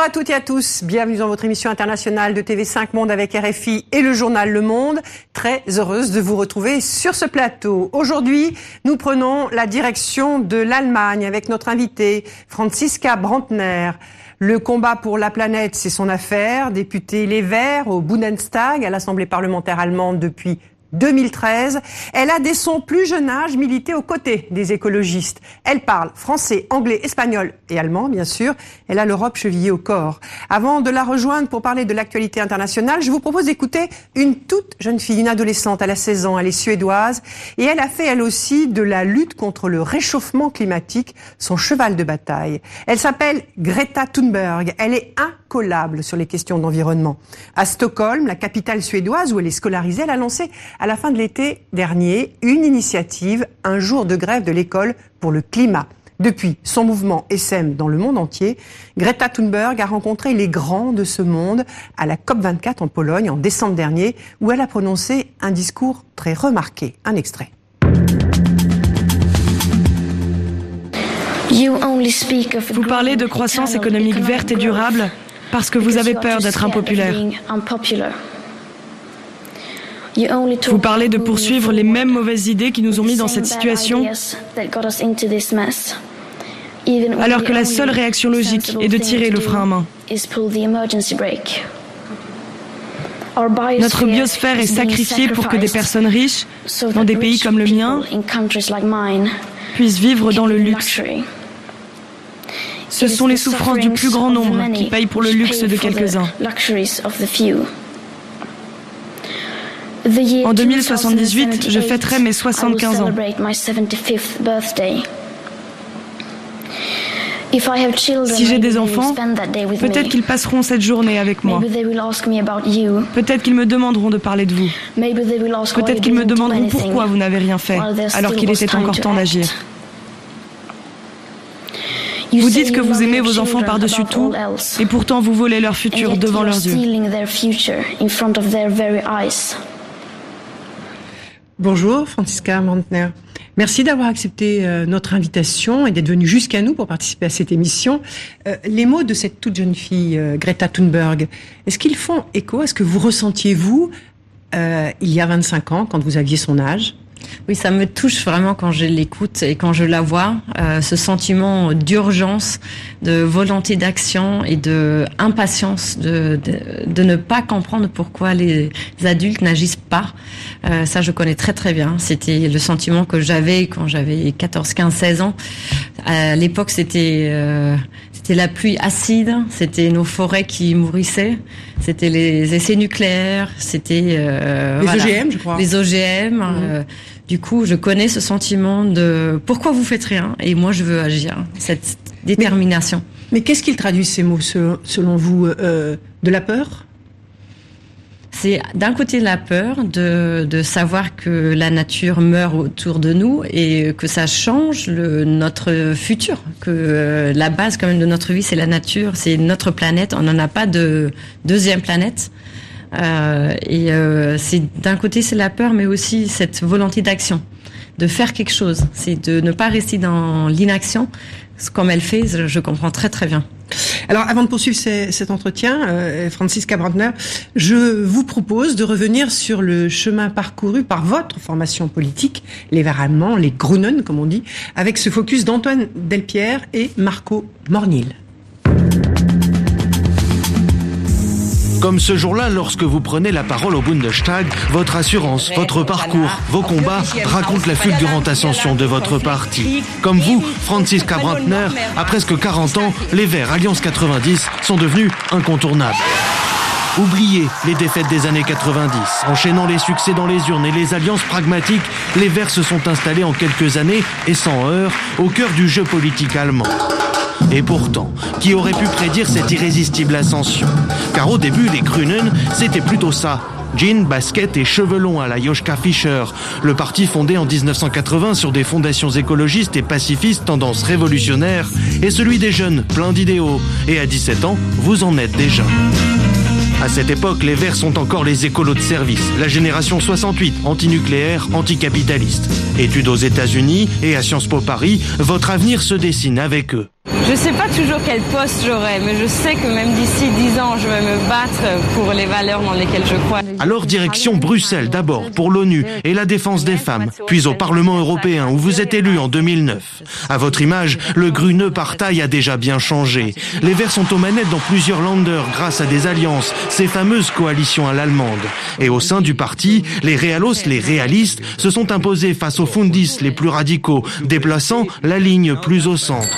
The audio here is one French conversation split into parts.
Bonjour à toutes et à tous. Bienvenue dans votre émission internationale de TV5 Monde avec RFI et le journal Le Monde. Très heureuse de vous retrouver sur ce plateau. Aujourd'hui, nous prenons la direction de l'Allemagne avec notre invitée Franziska Brandner. Le combat pour la planète, c'est son affaire. Députée Les Verts au Bundestag, à l'Assemblée parlementaire allemande depuis 2013. Elle a dès son plus jeune âge milité aux côtés des écologistes. Elle parle français, anglais, espagnol et allemand, bien sûr. Elle a l'Europe chevillée au corps. Avant de la rejoindre pour parler de l'actualité internationale, je vous propose d'écouter une toute jeune fille, une adolescente. Elle a 16 ans, elle est suédoise et elle a fait elle aussi de la lutte contre le réchauffement climatique son cheval de bataille. Elle s'appelle Greta Thunberg. Elle est incollable sur les questions d'environnement. À Stockholm, la capitale suédoise où elle est scolarisée, elle a lancé à la fin de l'été dernier une initiative, un jour de grève de l'école pour le climat. Depuis son mouvement SM dans le monde entier, Greta Thunberg a rencontré les grands de ce monde à la COP24 en Pologne en décembre dernier, où elle a prononcé un discours très remarqué. Un extrait. Vous parlez de croissance économique verte et durable parce que vous avez peur d'être impopulaire. Vous parlez de poursuivre les mêmes mauvaises idées qui nous ont mis dans cette situation, alors que la seule réaction logique est de tirer le frein à main. Notre biosphère est sacrifiée pour que des personnes riches, dans des pays comme le mien, puissent vivre dans le luxe. Ce sont les souffrances du plus grand nombre qui payent pour le luxe de quelques-uns. En 2078, je fêterai mes 75 ans. Si j'ai des enfants, peut-être qu'ils passeront cette journée avec moi. Peut-être qu'ils me demanderont de parler de vous. Peut-être qu'ils me demanderont pourquoi vous n'avez rien fait alors qu'il était encore temps d'agir. Vous dites que vous aimez vos enfants par-dessus tout, et pourtant vous volez leur futur devant leurs yeux. Bonjour, Francisca Mantner. Merci d'avoir accepté euh, notre invitation et d'être venu jusqu'à nous pour participer à cette émission. Euh, les mots de cette toute jeune fille, euh, Greta Thunberg, est-ce qu'ils font écho à ce que vous ressentiez, vous, il y a 25 ans, quand vous aviez son âge? Oui, ça me touche vraiment quand je l'écoute et quand je la vois, euh, ce sentiment d'urgence, de volonté d'action et de impatience de, de, ne pas comprendre pourquoi les adultes n'agissent pas. Euh, ça, je connais très très bien. C'était le sentiment que j'avais quand j'avais 14, 15, 16 ans. À l'époque, c'était euh, c'était la pluie acide, c'était nos forêts qui mourissaient, c'était les essais nucléaires, c'était euh, les OGM, je crois. Les OGM. Mmh. Euh, du coup, je connais ce sentiment de pourquoi vous faites rien et moi je veux agir. Cette détermination. Mais, qu'est-ce qu'il traduit ces mots selon vous euh, De la peur? C'est d'un côté la peur de, de, savoir que la nature meurt autour de nous et que ça change le, notre futur, que euh, la base quand même de notre vie c'est la nature, c'est notre planète, on n'en a pas de deuxième planète. Euh, et euh, c'est d'un côté c'est la peur, mais aussi cette volonté d'action, de faire quelque chose. C'est de ne pas rester dans l'inaction, comme elle fait. Je, comprends très très bien. Alors, avant de poursuivre cet entretien, euh, Francisca Brandner, je vous propose de revenir sur le chemin parcouru par votre formation politique, les Verts allemands, les Grunen, comme on dit, avec ce focus d'Antoine Delpierre et Marco Mornil. Comme ce jour-là, lorsque vous prenez la parole au Bundestag, votre assurance, votre parcours, vos combats racontent la fulgurante ascension de votre parti. Comme vous, Franziska Brandner, à presque 40 ans, les Verts Alliance 90 sont devenus incontournables. Oubliez les défaites des années 90. Enchaînant les succès dans les urnes et les alliances pragmatiques, les Verts se sont installés en quelques années, et sans heurts, au cœur du jeu politique allemand. Et pourtant, qui aurait pu prédire cette irrésistible ascension? Car au début, les Grünen, c'était plutôt ça. Jean, basket et cheveux longs à la Joschka Fischer. Le parti fondé en 1980 sur des fondations écologistes et pacifistes tendance révolutionnaire est celui des jeunes, plein d'idéaux. Et à 17 ans, vous en êtes déjà. À cette époque, les Verts sont encore les écolos de service, la génération 68, antinucléaire, anticapitaliste. Études aux États-Unis et à Sciences Po Paris, votre avenir se dessine avec eux. Je sais pas toujours quel poste j'aurai, mais je sais que même d'ici dix ans, je vais me battre pour les valeurs dans lesquelles je crois. Alors direction Bruxelles d'abord pour l'ONU et la défense des femmes, puis au Parlement européen où vous êtes élu en 2009. À votre image, le Grüne Partei a déjà bien changé. Les Verts sont aux manettes dans plusieurs landers grâce à des alliances, ces fameuses coalitions à l'allemande. Et au sein du parti, les Realos, les réalistes, se sont imposés face aux Fundis les plus radicaux, déplaçant la ligne plus au centre.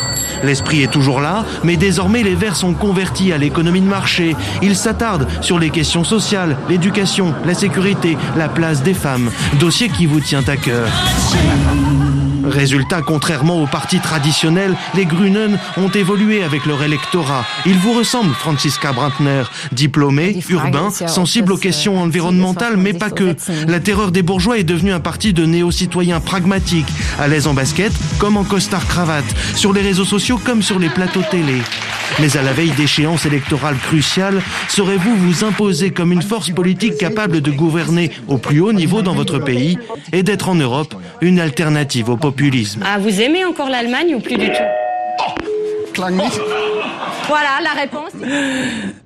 L'esprit est toujours là, mais désormais les Verts sont convertis à l'économie de marché. Ils s'attardent sur les questions sociales, l'éducation, la sécurité, la place des femmes, dossier qui vous tient à cœur. Résultat, contrairement aux partis traditionnels, les Grünen ont évolué avec leur électorat. Ils vous ressemblent, Franziska Brandner, diplômé, urbain, sensible aux questions environnementales, mais pas que. La terreur des bourgeois est devenue un parti de néo-citoyens pragmatiques, à l'aise en basket comme en costard-cravate, sur les réseaux sociaux comme sur les plateaux télé. Mais à la veille d'échéances électorales cruciales, saurez-vous vous imposer comme une force politique capable de gouverner au plus haut niveau dans votre pays et d'être en Europe une alternative au populisme? Ah, vous aimez encore l'Allemagne ou plus du tout Voilà la réponse.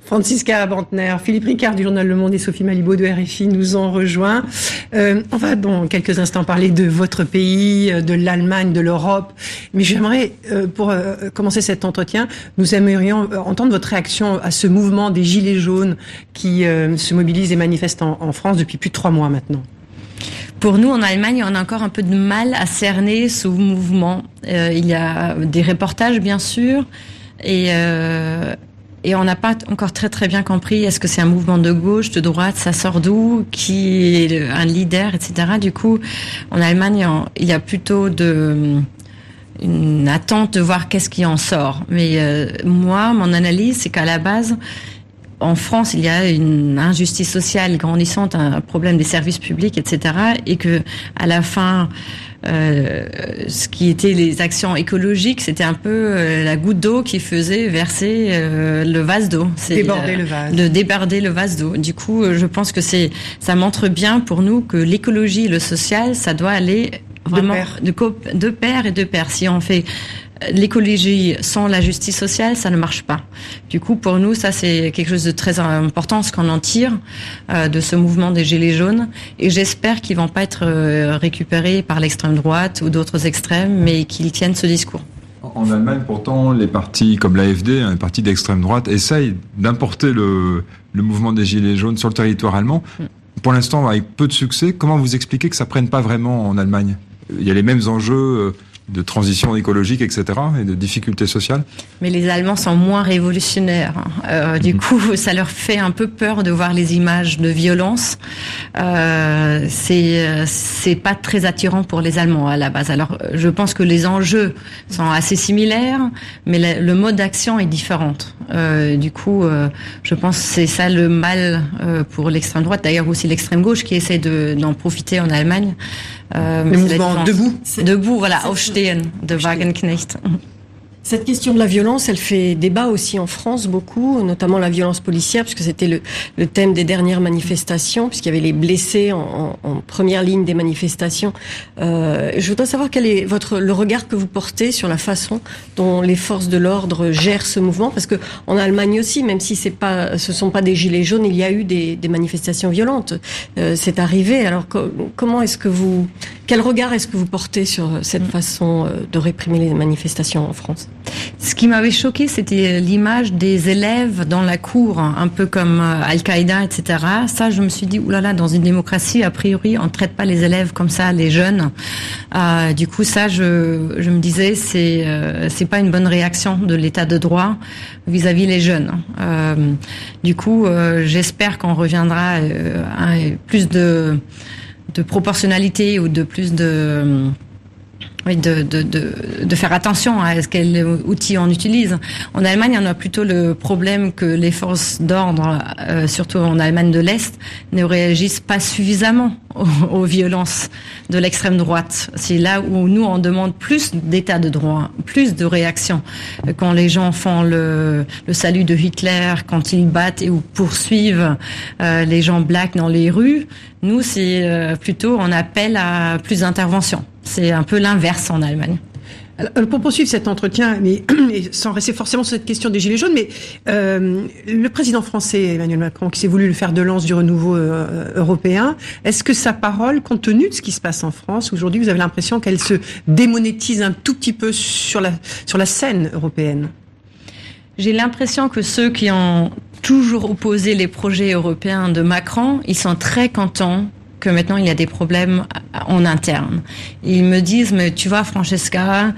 Francisca Bantner, Philippe Ricard du journal Le Monde et Sophie Malibaud de RFI nous ont rejoints. Euh, on va dans quelques instants parler de votre pays, de l'Allemagne, de l'Europe. Mais j'aimerais, euh, pour euh, commencer cet entretien, nous aimerions euh, entendre votre réaction à ce mouvement des Gilets jaunes qui euh, se mobilise et manifeste en, en France depuis plus de trois mois maintenant. Pour nous, en Allemagne, on a encore un peu de mal à cerner ce mouvement. Euh, il y a des reportages, bien sûr, et, euh, et on n'a pas encore très très bien compris est-ce que c'est un mouvement de gauche, de droite, ça sort d'où, qui est un leader, etc. Du coup, en Allemagne, il y a plutôt de une attente de voir qu'est-ce qui en sort. Mais euh, moi, mon analyse, c'est qu'à la base, en France, il y a une injustice sociale grandissante, un problème des services publics, etc. Et que à la fin, euh, ce qui était les actions écologiques, c'était un peu euh, la goutte d'eau qui faisait verser euh, le vase d'eau. Déborder le vase. De déborder le vase d'eau. Du coup, je pense que c'est, ça montre bien pour nous que l'écologie le social, ça doit aller vraiment de, de pair et de pair. Si on fait l'écologie sans la justice sociale, ça ne marche pas. Du coup, pour nous, ça c'est quelque chose de très important, ce qu'on en tire euh, de ce mouvement des Gilets jaunes. Et j'espère qu'ils vont pas être euh, récupérés par l'extrême droite ou d'autres extrêmes, mais qu'ils tiennent ce discours. En Allemagne, pourtant, les partis comme l'AFD, un parti d'extrême droite, essayent d'importer le, le, mouvement des Gilets jaunes sur le territoire allemand. Mm. Pour l'instant, avec peu de succès. Comment vous expliquez que ça prenne pas vraiment en Allemagne? Il y a les mêmes enjeux euh, de transition écologique, etc., et de difficultés sociales. Mais les Allemands sont moins révolutionnaires. Euh, du mmh. coup, ça leur fait un peu peur de voir les images de violence. Euh, c'est c'est pas très attirant pour les Allemands à la base. Alors, je pense que les enjeux sont assez similaires, mais le, le mode d'action est différent. Euh, du coup, euh, je pense que c'est ça le mal euh, pour l'extrême droite. D'ailleurs, aussi l'extrême gauche qui essaie d'en profiter en Allemagne. Euh, le mouvement debout. Debout, voilà, Aufstehen de Wagenknecht. Cette question de la violence, elle fait débat aussi en France beaucoup, notamment la violence policière, puisque c'était le, thème des dernières manifestations, puisqu'il y avait les blessés en, première ligne des manifestations. Euh, je voudrais savoir quel est votre le regard que vous portez sur la façon dont les forces de l'ordre gèrent ce mouvement, parce que en Allemagne aussi, même si c'est pas, ce sont pas des gilets jaunes, il y a eu des, des manifestations violentes. Euh, c'est arrivé. Alors co comment est-ce que vous, quel regard est-ce que vous portez sur cette façon euh, de réprimer les manifestations en France? Ce qui m'avait choqué, c'était l'image des élèves dans la cour, un peu comme euh, Al-Qaïda, etc. Ça, je me suis dit, oulala, dans une démocratie, a priori, on ne traite pas les élèves comme ça, les jeunes. Euh, du coup, ça, je, je me disais, c'est euh, c'est pas une bonne réaction de l'État de droit vis-à-vis -vis les jeunes. Euh, du coup, euh, j'espère qu'on reviendra à plus de de proportionnalité ou de plus de oui, de, de, de, de, faire attention à ce quel outil on utilise. En Allemagne, on a plutôt le problème que les forces d'ordre, euh, surtout en Allemagne de l'Est, ne réagissent pas suffisamment aux, aux violences de l'extrême droite. C'est là où nous, on demande plus d'état de droit, plus de réaction. Quand les gens font le, le salut de Hitler, quand ils battent et ou poursuivent euh, les gens blacks dans les rues, nous, c'est euh, plutôt on appelle à plus d'intervention. C'est un peu l'inverse en Allemagne. Alors, pour poursuivre cet entretien, mais sans rester forcément sur cette question des gilets jaunes, mais euh, le président français Emmanuel Macron, qui s'est voulu le faire de lance du renouveau euh, européen, est-ce que sa parole, compte tenu de ce qui se passe en France aujourd'hui, vous avez l'impression qu'elle se démonétise un tout petit peu sur la sur la scène européenne? J'ai l'impression que ceux qui ont toujours opposé les projets européens de Macron, ils sont très contents que maintenant il y a des problèmes en interne. Ils me disent mais tu vois Francesca,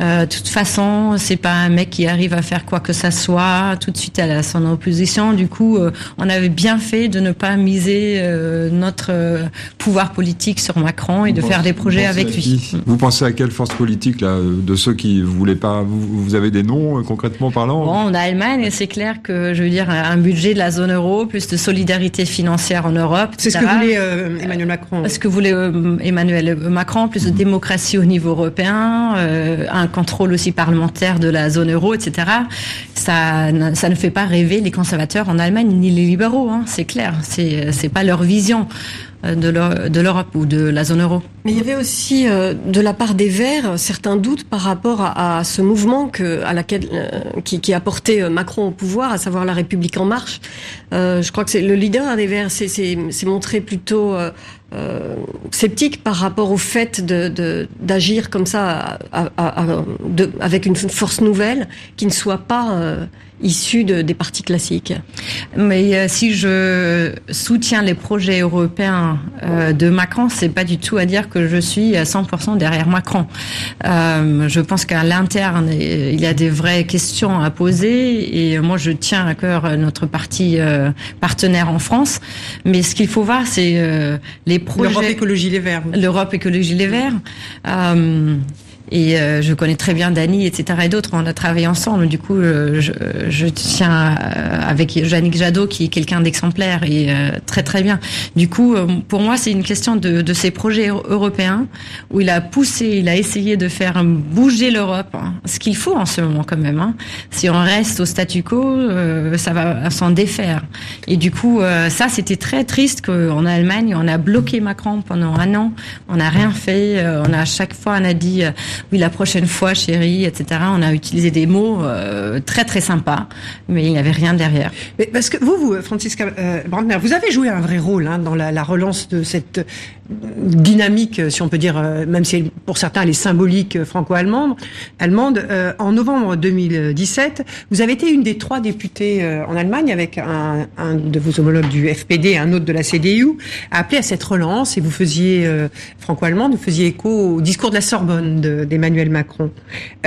euh, de toute façon c'est pas un mec qui arrive à faire quoi que ça soit tout de suite à son opposition. Du coup euh, on avait bien fait de ne pas miser euh, notre euh, pouvoir politique sur Macron et de faire des projets avec lui. Vous pensez à quelle force politique là de ceux qui voulaient pas vous, vous avez des noms concrètement parlant Bon en Allemagne c'est clair que je veux dire un budget de la zone euro plus de solidarité financière en Europe. C'est ce que voulait Emmanuel Macron. Ce que voulait euh, Emmanuel Macron, plus de démocratie au niveau européen, euh, un contrôle aussi parlementaire de la zone euro, etc. Ça, ça ne fait pas rêver les conservateurs en Allemagne ni les libéraux, hein, c'est clair. C'est c'est pas leur vision. Euh, de l'Europe ou de la zone euro. Mais il y avait aussi euh, de la part des Verts certains doutes par rapport à, ce mouvement que, à laquelle, euh, qui, qui, a porté Macron au pouvoir, à savoir la République en marche. je crois que le leader des Verts s'est montré plutôt sceptique par rapport au fait d'agir comme ça avec une force nouvelle qui ne soit pas euh, issue de, des partis classiques. Mais euh, si je soutiens les projets européens euh, de Macron, c'est pas du tout à dire que je suis à 100% derrière Macron. je pense qu'à l'interne, il y a des vraies questions à poser et moi je tiens à cœur notre parti partenaire en France. Mais ce qu'il faut voir, c'est les L'Europe Écologie Les Verts. L'Europe Écologie Les Verts. Euh, et euh, je connais très bien Dany, etc. et d'autres. On a travaillé ensemble. Du coup, euh, je, je, tiens euh, avec Yannick Jadot, qui est quelqu'un d'exemplaire et très très bien. Du coup, pour moi, c'est une question de, de, ces projets européens où il a poussé, il a essayé de faire bouger l'Europe. Hein. Ce qu'il faut en ce moment quand même. Hein. Si on reste au statu quo, ça va s'en défaire. Et du coup, ça, c'était très triste qu'en Allemagne, on a bloqué Macron pendant un an. On n'a rien fait. On a à chaque fois, on a dit oui, la prochaine fois, chérie, etc. On a utilisé des mots euh, très très sympas, mais il n'y avait rien derrière. Parce que vous, vous, Francisca euh, Brandner, vous avez joué un vrai rôle hein, dans la, la, relance de cette dynamique, si on peut dire, euh, même si pour certains elle est symbolique franco-allemande. Allemande. en novembre 2017, vous avez été une des trois députées en Allemagne avec un, de vos homologues du FPD un autre de la CDU, à appeler à cette relance et vous faisiez franco-allemande, vous faisiez écho au discours de la Sorbonne d'Emmanuel Macron.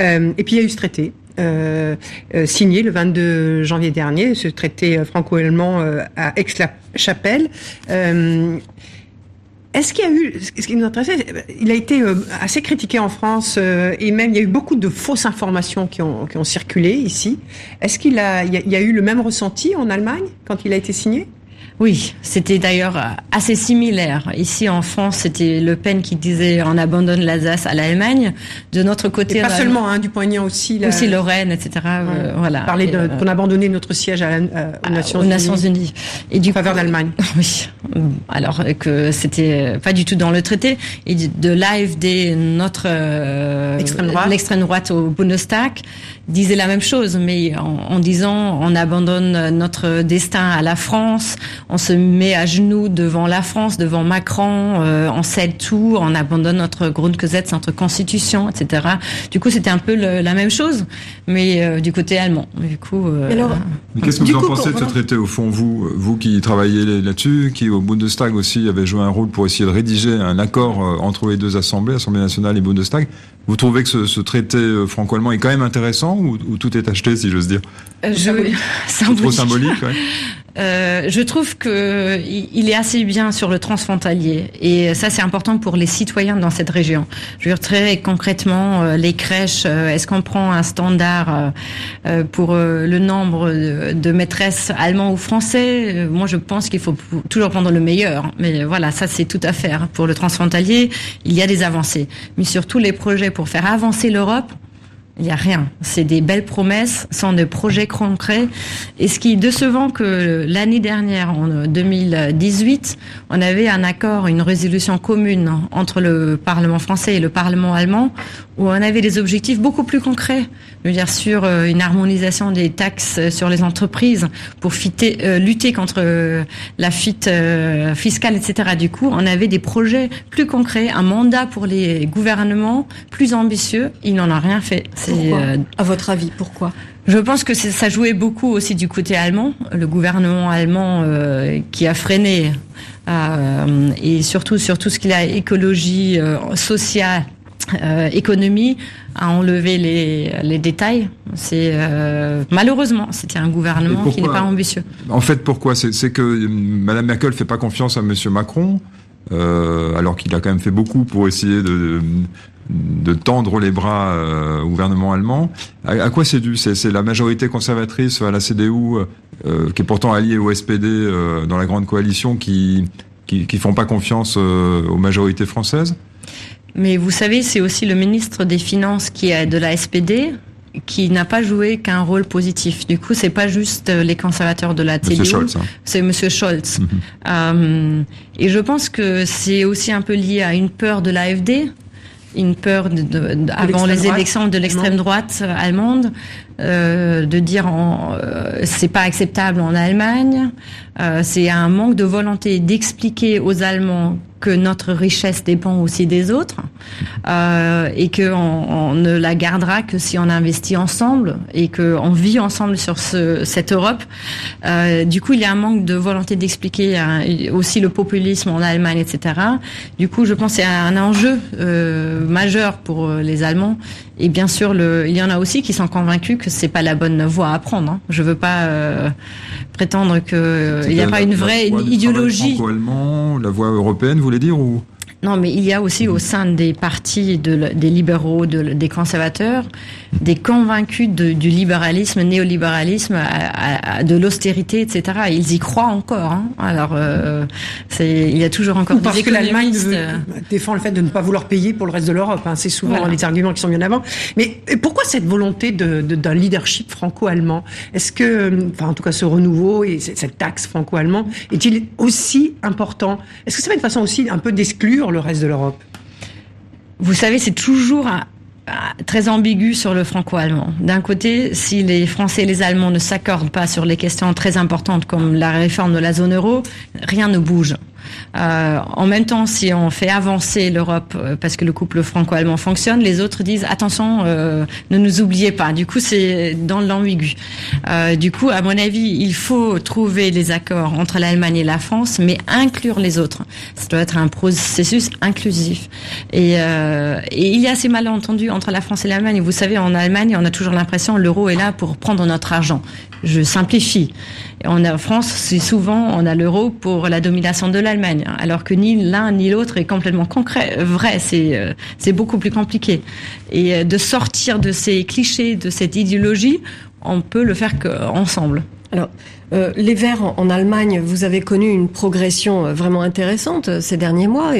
Euh, et puis il y a eu ce traité. Euh, euh, signé le 22 janvier dernier, ce traité franco-allemand à Aix-la-Chapelle. Est-ce qu'il y a eu, ce qui nous intéressait, il a été assez critiqué en France et même il y a eu beaucoup de fausses informations qui ont, circulé ici. Est-ce qu'il a, y a eu le même ressenti en Allemagne quand il a été signé? Oui, c'était d'ailleurs assez similaire. Ici en France, c'était Le Pen qui disait on abandonne l'Alsace à l'Allemagne. De notre côté, pas seulement hein, du poignant aussi, la... aussi Lorraine, etc. Euh, voilà. Parler de, qu'on abandonnait notre siège à aux, Nations, aux Nations Unies et du faveur d'Allemagne. Oui. Alors que c'était pas du tout dans le traité et de l'AFD, notre euh, l'extrême droite. au Bundestag disait la même chose, mais en, en disant on abandonne notre destin à la France on se met à genoux devant la France, devant Macron, euh, on cède tout, on abandonne notre Grundgesetz, notre constitution, etc. Du coup, c'était un peu la même chose, mais euh, du côté allemand. Du coup. Euh, qu'est-ce que vous en pensez de ce traité au fond, vous, vous qui travaillez là-dessus, qui au Bundestag aussi avait joué un rôle pour essayer de rédiger un accord entre les deux assemblées, Assemblée nationale et Bundestag. Vous trouvez que ce, traité franco-allemand est quand même intéressant ou, tout est acheté, si j'ose dire je... Trop symbolique. Euh, je trouve que il est assez bien sur le transfrontalier et ça c'est important pour les citoyens dans cette région. Je veux dire très concrètement euh, les crèches. Euh, est-ce qu'on prend un standard pour le nombre de, maîtresses allemands ou français? Moi je pense qu'il faut toujours prendre le meilleur. Mais voilà, ça c'est tout à faire pour le transfrontalier. Il y a des avancées, mais surtout les projets pour faire avancer l'Europe Il n'y a rien. C'est des belles promesses sans de projets concrets. Et ce qui est décevant que l'année dernière, en 2018, on avait un accord, une résolution commune entre le Parlement français et le Parlement allemand où on avait des objectifs beaucoup plus concrets. Je veux dire, sur euh, une harmonisation des taxes sur les entreprises pour euh, lutter contre euh, la fuite fiscale, etc. Du coup, on avait des projets plus concrets, un mandat pour les gouvernements plus ambitieux. Il n'en a rien fait. Euh, à votre avis, pourquoi je pense que ça jouait beaucoup aussi du côté allemand, le gouvernement allemand euh, qui a freiné euh, et surtout sur tout ce qu'il a écologie, sociale, économie, a enlevé les, les détails. C'est malheureusement c'était un gouvernement qui n'est pas ambitieux. En fait, pourquoi? C'est que Madame Merkel fait pas confiance à Monsieur Macron. alors qu'il a quand même fait beaucoup pour essayer de, de tendre les bras euh, au gouvernement allemand. À, quoi c'est dû? C'est la majorité conservatrice à la CDU, euh, qui est pourtant alliée au SPD euh, dans la grande coalition, qui qui, font pas confiance aux majorités françaises? Mais vous savez, c'est aussi le ministre des Finances qui est de la SPD qui n'a pas joué qu'un rôle positif. Du coup, c'est pas juste les conservateurs de la CDU, hein. c'est Monsieur Scholz. Mhm. et je pense que c'est aussi un peu lié à une peur de l'AFD une peur de, avant les élections de l'extrême droite euh, allemande euh, de dire euh, c'est pas acceptable en Allemagne euh, c'est un manque de volonté d'expliquer aux Allemands que notre richesse dépend aussi des autres euh, et qu'on on ne la gardera que si on investit ensemble et qu'on vit ensemble sur ce, cette Europe. Euh, du coup, il y a un manque de volonté d'expliquer hein, aussi le populisme en Allemagne, etc. Du coup, je pense que c'est un enjeu euh, majeur pour les Allemands. Et bien sûr, le, il y en a aussi qui sont convaincus que c'est pas la bonne voie à prendre. Hein. Je veux pas euh, prétendre que il n'y a pas une vraie idéologie. Franco-allemand, la voie européenne, vous voulez dire ou? Non, mais il y a aussi au sein des partis de, des libéraux, de, des conservateurs, des convaincus de, du libéralisme, néolibéralisme, de l'austérité, etc. Ils y croient encore. Hein. Alors, euh, il y a toujours encore parce des que l'Allemagne défend le fait de ne pas vouloir payer pour le reste de l'Europe. Hein. C'est souvent les arguments qui sont bien avant. Mais pourquoi cette volonté d'un leadership franco-allemand? Est-ce que, enfin, en tout cas, ce renouveau et cette taxe franco-allemand est-il aussi important? Est-ce que ça va une façon aussi un peu d'exclure le reste de l'Europe? Vous savez, c'est toujours très ambigu sur le franco-allemand. D'un côté, si les Français et les Allemands ne s'accordent pas sur les questions très importantes comme la réforme de la zone euro, rien ne bouge. Euh, en même temps, si on fait avancer l'Europe euh, parce que le couple franco-allemand fonctionne, les autres disent attention, euh, ne nous oubliez pas. Du coup, c'est dans l'ambigu. Du coup, à mon avis, il faut trouver les accords entre l'Allemagne et la France, mais inclure les autres. Ça doit être un processus inclusif. Et, et il y a ces malentendus entre la France et l'Allemagne. Vous savez, en Allemagne, on a toujours l'impression l'euro est là pour prendre notre argent. Je simplifie. En France, c'est souvent on a l'euro pour la domination de l'Allemagne, alors que ni l'un ni l'autre est complètement concret, vrai. C'est euh, c'est beaucoup plus compliqué. Et euh, de sortir de ces clichés, de cette idéologie, on peut le faire qu'ensemble. Alors, euh, les Verts en, Allemagne, vous avez connu une progression euh, vraiment intéressante euh, ces derniers mois.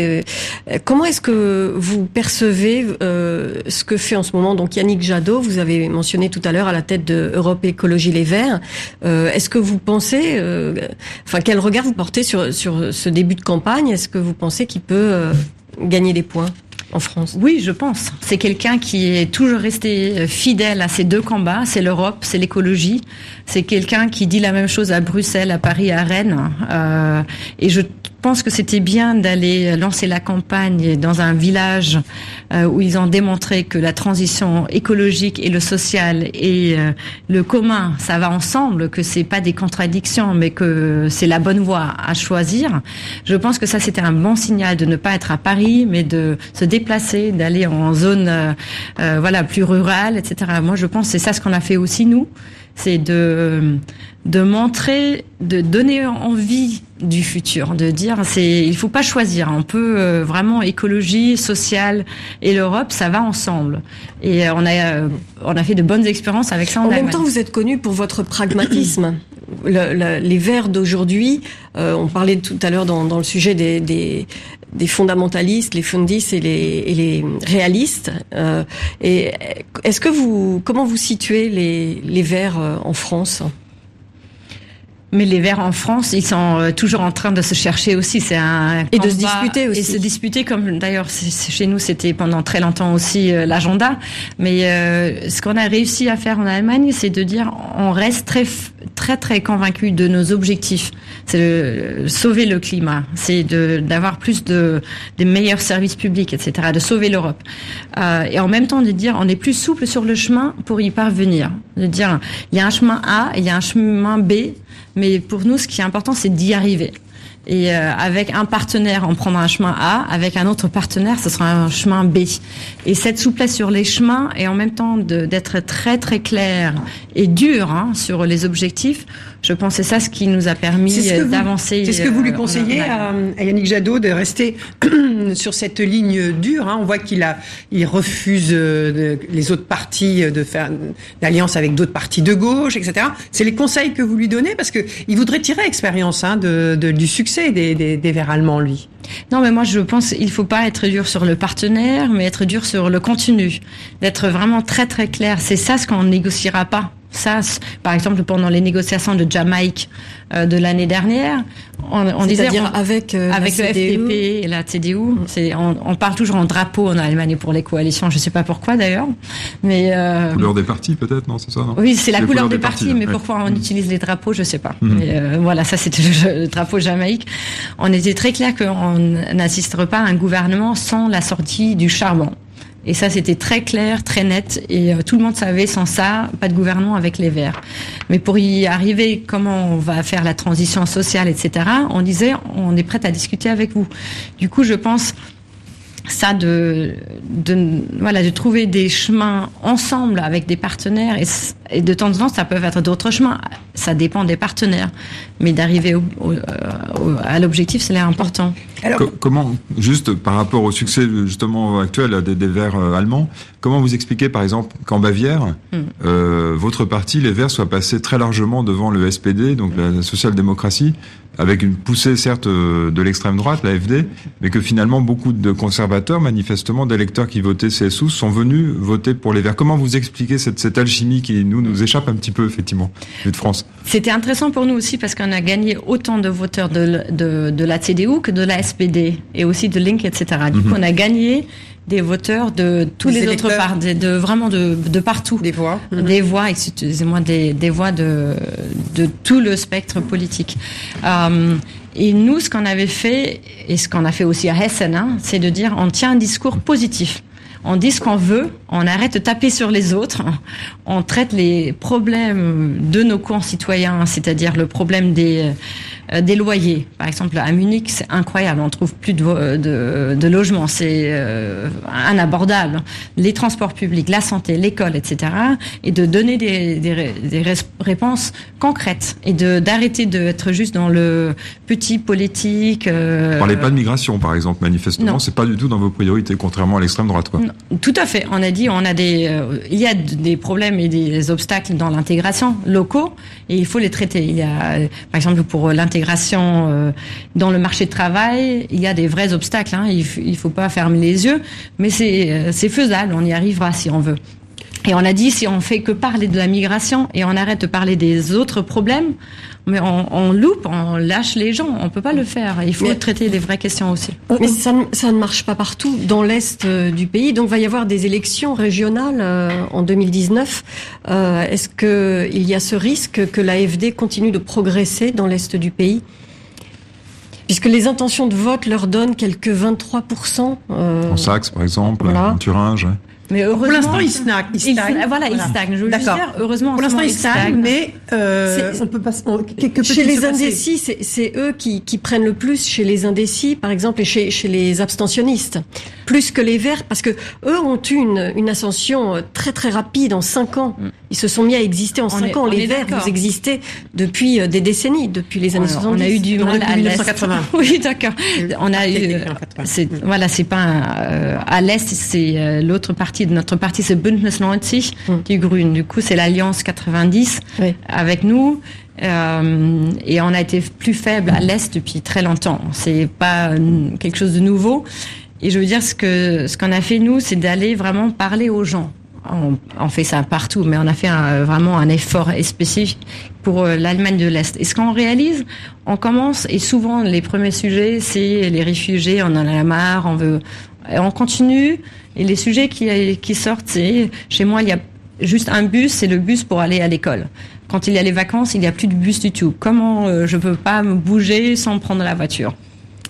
Comment est-ce que vous percevez ce que fait en ce moment donc Yannick Jadot Vous avez mentionné tout à l'heure à la tête de Europe Écologie Les Verts. est-ce que vous pensez, enfin, quel regard vous portez sur sur ce début de campagne? Est-ce que vous pensez qu'il peut gagner des points? Oui, je pense. C'est quelqu'un qui est toujours resté fidèle à ses deux combats. C'est l'Europe, c'est l'écologie. C'est quelqu'un qui dit la même chose à Bruxelles, à Paris, à Rennes. Euh, et je pense que c'était bien d'aller lancer la campagne dans un village euh, où ils ont démontré que la transition écologique et le social et euh, le commun, ça va ensemble, que c'est pas des contradictions, mais que c'est la bonne voie à choisir. Je pense que ça c'était un bon signal de ne pas être à Paris, mais de se déplacer, d'aller en zone euh, voilà plus rurale, etc. Moi, je pense c'est ça ce qu'on a fait aussi nous c'est de de montrer, de donner envie du futur, de dire c'est il faut pas choisir, on peut euh, vraiment écologie, sociale et l'Europe, ça va ensemble. Et euh, on a euh, on a fait de bonnes expériences avec ça en, en même temps, vous êtes connu pour votre pragmatisme. les Verts d'aujourd'hui, on parlait tout à l'heure dans, dans, le sujet des, des des fondamentalistes, les fundistes et les, et les réalistes. Euh, et est-ce que vous, comment vous situez les, les Verts euh, en France? Mais les Verts en France, ils sont euh, toujours en train de se chercher aussi. C'est un et de se disputer aussi. Et se disputer comme d'ailleurs chez nous c'était pendant très longtemps aussi euh, l'agenda. Mais euh, ce qu'on a réussi à faire en Allemagne, c'est de dire on reste très très très convaincu de nos objectifs. C'est de sauver le climat, c'est d'avoir plus de des meilleurs services publics, etc. De sauver l'Europe. Euh, et en même temps de dire on est plus souple sur le chemin pour y parvenir. De dire il y a un chemin A, il y a un chemin B mais pour nous, ce qui est important, c'est d'y arriver. Et euh, avec un partenaire, on prendra un chemin A. Avec un autre partenaire, ce sera un chemin B. Et cette souplesse sur les chemins et en même temps d'être très très clair et dur hein, sur les objectifs, je pense que c'est ça ce qui nous a permis d'avancer. C'est ce que vous lui euh, conseillez à, Yannick Jadot de rester sur cette ligne dure. Hein. On voit qu'il a, il refuse euh, les autres partis de faire d'alliance avec d'autres partis de gauche, etc. C'est les conseils que vous lui donnez parce que il voudrait tirer expérience hein, de, de, du succès des, des, des Verts allemands, lui. Non, mais moi je pense qu'il faut pas être dur sur le partenaire, mais être dur sur le contenu, d'être vraiment très très clair. C'est ça ce qu'on négociera pas ça, par exemple, pendant les négociations de Jamaïque euh, de l'année dernière, on, on disait avec euh, avec le FDP et la CDU, c'est on, on, parle toujours en drapeau en Allemagne pour les coalitions. Je sais pas pourquoi d'ailleurs, mais euh, couleur des partis peut-être, non, c'est ça non? Oui, c'est la couleur des, partis, mais pourquoi on utilise les drapeaux, je sais pas. Mhm. Mais, euh, voilà, ça c'était le, drapeau Jamaïque. On était très clair qu'on n'assisterait pas à un gouvernement sans la sortie du charbon. Et ça, c'était très clair, très net, et euh, tout le monde savait, sans ça, pas de gouvernement avec les Verts. Mais pour y arriver, comment on va faire la transition sociale, etc., on disait, on est prête à discuter avec vous. Du coup, je pense ça de, de voilà de trouver des chemins ensemble avec des partenaires. Et, de temps en temps ça peut être d'autres chemins. Ça dépend des partenaires. Mais d'arriver au, à l'objectif c'est important. Alors, comment juste par rapport au succès justement actuel des, des Verts euh, allemands comment vous expliquez par exemple qu'en Bavière hmm. euh, votre parti les Verts soit passé très largement devant le SPD donc la social-démocratie avec une poussée certes euh, de l'extrême droite, l'AFD, mais que finalement beaucoup de conservateurs, manifestement d'électeurs qui votaient CSU, sont venus voter pour les Verts. Comment vous expliquez cette, cette alchimie qui nous nous échappe un petit peu effectivement de France? C'était intéressant pour nous aussi parce qu'on a gagné autant de voteurs de, de, de, la CDU que de la SPD et aussi de Link, etc. Du coup, mhm. on a gagné des voteurs de tous les autres parts, de, vraiment de, de, partout. Des voix. Des voix, excusez-moi, des, des voix de, de tout le spectre politique. Euh, et nous, ce qu'on avait fait, et ce qu'on a fait aussi à Hessen, hein, c'est de dire on tient un discours positif on dit ce qu'on veut, on arrête de taper sur les autres, on traite les problèmes de nos concitoyens, c'est-à-dire le problème des euh, des loyers. Par exemple, à Munich, c'est incroyable, on trouve plus de, de, de logements, c'est euh, inabordable. Les transports publics, la santé, l'école, etc. Et de donner des, des, des réponses concrètes et de d'arrêter d'être juste dans le petit politique. Euh... parlez pas de migration, par exemple, manifestement, c'est pas du tout dans vos priorités, contrairement à l'extrême droite. Quoi. Tout à fait. On a dit, on a des, euh, il y a des problèmes et des obstacles dans l'intégration locaux et il faut les traiter. Il y a, par exemple, pour l'intégration euh, dans le marché de travail, il y a des vrais obstacles. Hein. Il ne faut pas fermer les yeux, mais euh, c'est faisable. On y arrivera si on veut. Et on a dit si on fait que parler de la migration et on arrête de parler des autres problèmes, mais on, loupe, on lâche les gens. On peut pas le faire. Il faut traiter les vraies questions aussi. Mais ça, ça ne marche pas partout dans l'est euh, du pays. Donc, il va y avoir des élections régionales euh, en 2019. Euh, Est-ce que il y a ce risque que l'AFD continue de progresser dans l'est du pays? puisque les intentions de vote leur donnent quelques 23%. Euh, en Saxe, par exemple, en Thuringe. Mais heureusement, pour l'instant, il stagne. Il stagne. voilà, il stagne. Je veux dire, heureusement. Pour l'instant, il stagne, mais euh, on peut pas. chez les indécis, c'est eux qui, qui, prennent le plus chez les indécis, par exemple, et chez, chez les abstentionnistes, plus que les Verts, parce que eux ont eu une, une ascension euh, très très rapide en cinq ans. Mm. Ils se sont mis à exister en cinq ans. Les Verts, vous existez depuis euh, des décennies, depuis les années 70. On a eu du mal à 1980. oui, d'accord. On a eu. Voilà, c'est pas à l'est, c'est l'autre partie de notre parti, c'est Bündnis 90 mm. du Grün. Du coup, c'est l'Alliance 90 avec nous. Euh, et on a été plus faible à l'est depuis très longtemps. C'est pas quelque chose de nouveau. Et je veux dire, ce que ce qu'on a fait nous, c'est d'aller vraiment parler aux gens. On, on, fait ça partout, mais on a fait un, vraiment un effort spécifique pour euh, l'Allemagne de l'Est. Et ce qu'on réalise, on commence, et souvent les premiers sujets, c'est les réfugiés, on en a marre, on veut, on continue. Et les sujets qui, qui sortent, c'est chez moi, il y a juste un bus, c'est le bus pour aller à l'école. Quand il y a les vacances, il n'y a plus de bus du tout. Comment euh, je peux pas me bouger sans prendre la voiture?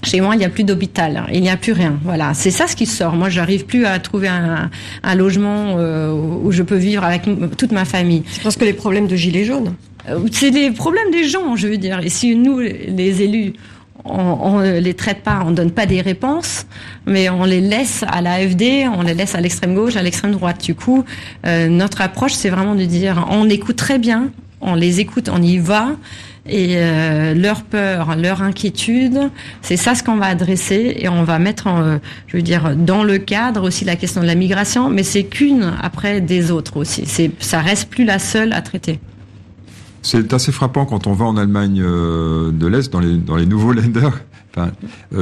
Chez moi, il n'y a plus d'hôpital, il n'y a plus rien. Voilà, c'est ça ce qui sort. Moi, j'arrive plus à trouver un, un logement euh, où je peux vivre avec toute ma famille. Je pense que les problèmes de gilets jaunes? Euh, c'est les problèmes des gens, je veux dire. Et si nous, les élus, on, ne les traite pas, on donne pas des réponses, mais on les laisse à l'AFD, on les laisse à l'extrême gauche, à l'extrême droite. Du coup, euh, notre approche, c'est vraiment de dire, on écoute très bien, on les écoute, on y va, et euh, leur peur, leur inquiétude, c'est ça ce qu'on va adresser et on va mettre, en, je veux dire, dans le cadre aussi la question de la migration, mais c'est qu'une après des autres aussi. C'est, ça reste plus la seule à traiter. C'est assez frappant quand on va en Allemagne euh, de l'Est, dans les, dans les nouveaux lenders, enfin,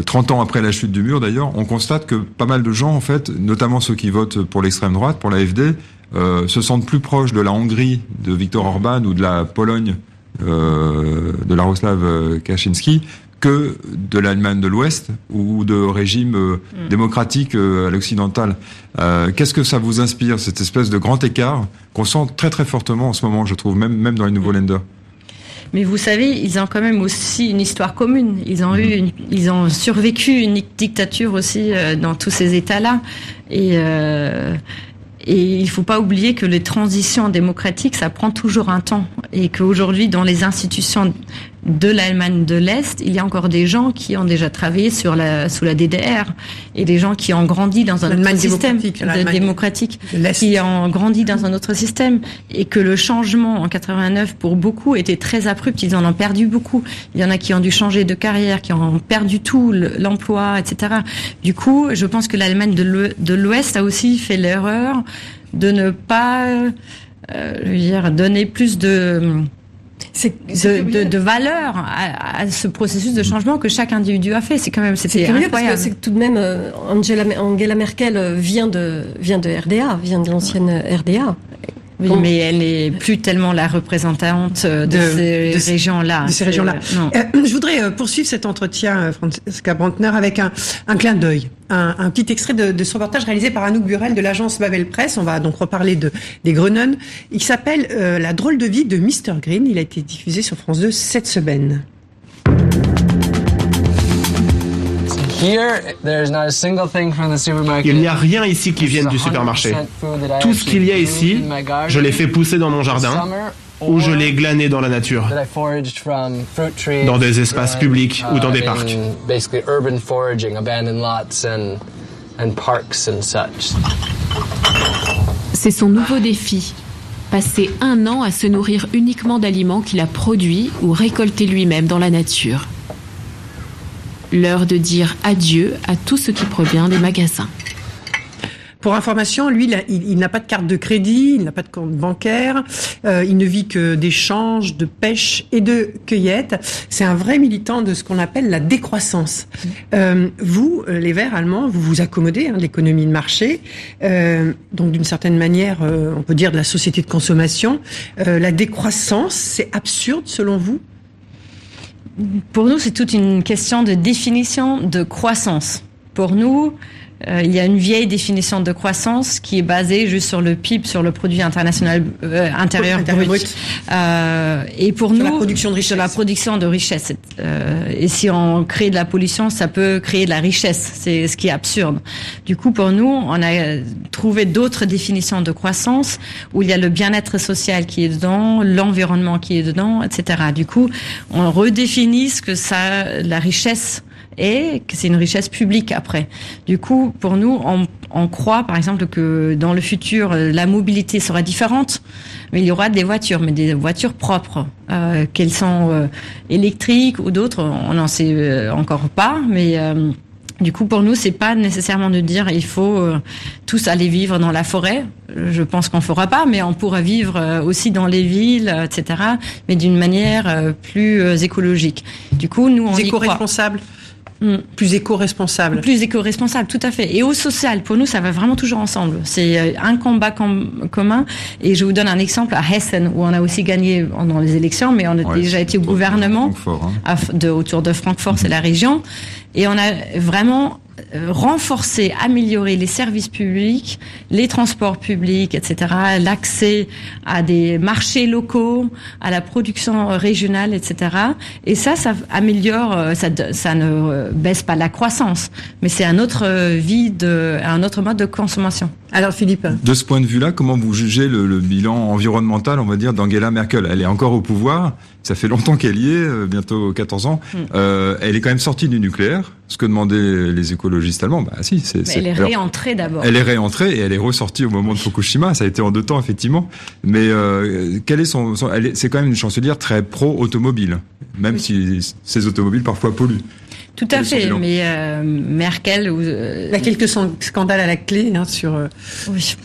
30 euh, ans après la chute du mur d'ailleurs, on constate que pas mal de gens, en fait, notamment ceux qui votent pour l'extrême droite, pour l'AFD, euh, se sentent plus proches de la Hongrie de Viktor Orban ou de la Pologne euh, de Laroslav Kaczynski que de l'Allemagne de l'Ouest ou de régime euh, mm. démocratique euh, à l'occidental. Euh, Qu'est-ce que ça vous inspire, cette espèce de grand écart qu'on sent très très fortement en ce moment, je trouve, même, même dans les nouveaux mm. lenders? Mais vous savez, ils ont quand même aussi une histoire commune. Ils ont eu, mm. ils ont survécu une dictature aussi euh, dans tous ces États-là. Et et il faut pas oublier que les transitions démocratiques, ça prend toujours un temps. Et qu'aujourd'hui, dans les institutions de l'Allemagne de l'Est, il y a encore des gens qui ont déjà travaillé sur la, sous la DDR et des gens qui ont grandi dans un autre système démocratique, qui ont grandi dans un autre système et que le changement en 89 pour beaucoup était très abrupt. Ils en ont perdu beaucoup. Il y en a qui ont dû changer de carrière, qui ont perdu tout l'emploi, etc. Du coup, je pense que l'Allemagne de l'Ouest a aussi fait l'erreur de ne pas, euh, je veux dire, donner plus de de, de, valeur à, ce processus de changement que chaque individu a fait. C'est quand même c'était incroyable. C'est tout de même euh, Angela, Angela Merkel vient de vient de RDA, vient de l'ancienne RDA. Oui, mais elle n'est plus tellement la représentante de, ces régions-là. De ces régions-là. Euh, je voudrais euh, poursuivre cet entretien, euh, Francesca Brantner, avec un, un clin d'œil. Un, un, petit extrait de, de, ce reportage réalisé par Anouk Burel de l'agence Babel Presse. On va donc reparler de, des Grenons. Il s'appelle La drôle de vie de Mr. Green. Il a été diffusé sur France 2 cette semaine. Il n'y a rien ici qui vienne du supermarché. Tout ce qu'il y a ici, je l'ai fait pousser dans mon jardin ou je l'ai glané dans la nature, dans des espaces publics ou dans des parcs. C'est son nouveau défi. Passer un an à se nourrir uniquement d'aliments qu'il a produits ou récoltés lui-même dans la nature. L'heure de dire adieu à tout ce qui provient des magasins. Pour information, lui, il, n'a pas de carte de crédit, il n'a pas de compte bancaire, euh, il ne vit que d'échanges, de pêche et de cueillette. C'est un vrai militant de ce qu'on appelle la décroissance. Euh, vous, euh, les Verts allemands, vous vous accommodez hein, de l'économie de marché, donc d'une certaine manière, on peut dire de la société de consommation. la décroissance, c'est absurde selon vous? Pour nous, c'est toute une question de définition de croissance. Pour nous, euh, il y a une vieille définition de croissance qui est basée juste sur le PIB, sur le produit international euh, intérieur, brut. Euh, et pour nous, la production de richesse. la production de richesse. Euh, et si on crée de la pollution, ça peut créer de la richesse. C'est ce qui est absurde. Du coup, pour nous, on a trouvé d'autres définitions de croissance où il y a le bien-être social qui est dedans, l'environnement qui est dedans, etc. Du coup, on redéfinit ce que ça, la richesse et que c'est une richesse publique après. Du coup, pour nous, on, on, croit par exemple que dans le futur, la mobilité sera différente, mais il y aura des voitures, mais des voitures propres, euh, qu'elles sont euh, électriques ou d'autres, on n'en sait euh, encore pas, mais euh, Du coup, pour nous, c'est pas nécessairement de dire il faut euh, tous aller vivre dans la forêt. Je pense qu'on fera pas, mais on pourra vivre euh, aussi dans les villes, etc. Mais d'une manière euh, plus écologique. Du coup, nous, on éco-responsable. Mm. Plus éco-responsable. Plus éco-responsable, tout à fait. Et au social, pour nous, ça va vraiment toujours ensemble. C'est un combat commun. Et je vous donne un exemple à Hessen, où on a aussi gagné dans les élections, mais on a déjà été au gouvernement hein. de, autour de Francfort, c'est la région. Et on a vraiment euh, renforcer, améliorer les services publics, les transports publics, etc., l'accès à des marchés locaux, à la production régionale, etc. Et ça, ça améliore, euh, ça, ça ne baisse pas la croissance, mais c'est un autre un autre mode de consommation. Alors Philippe, de ce point de vue-là, comment vous jugez le, le bilan environnemental, on va dire, d'Angela Merkel? Elle est encore au pouvoir. Ça fait longtemps qu'elle y est, euh, bientôt 14 ans. Hmm. Euh, elle est quand même sortie du nucléaire. Ce que demandaient les écologistes allemands, bah si, c'est. Elle est réentrée d'abord. Elle est réentrée et elle est ressortie au moment de Fukushima. Ça a été en deux temps effectivement. Mais euh, quel est son, C'est quand même une chancelière très pro-automobile, même si ces automobiles parfois polluent. Tout à fait, mais euh, Merkel... Euh, Il y a quelques scandales à la clé hein, sur... Euh, oui.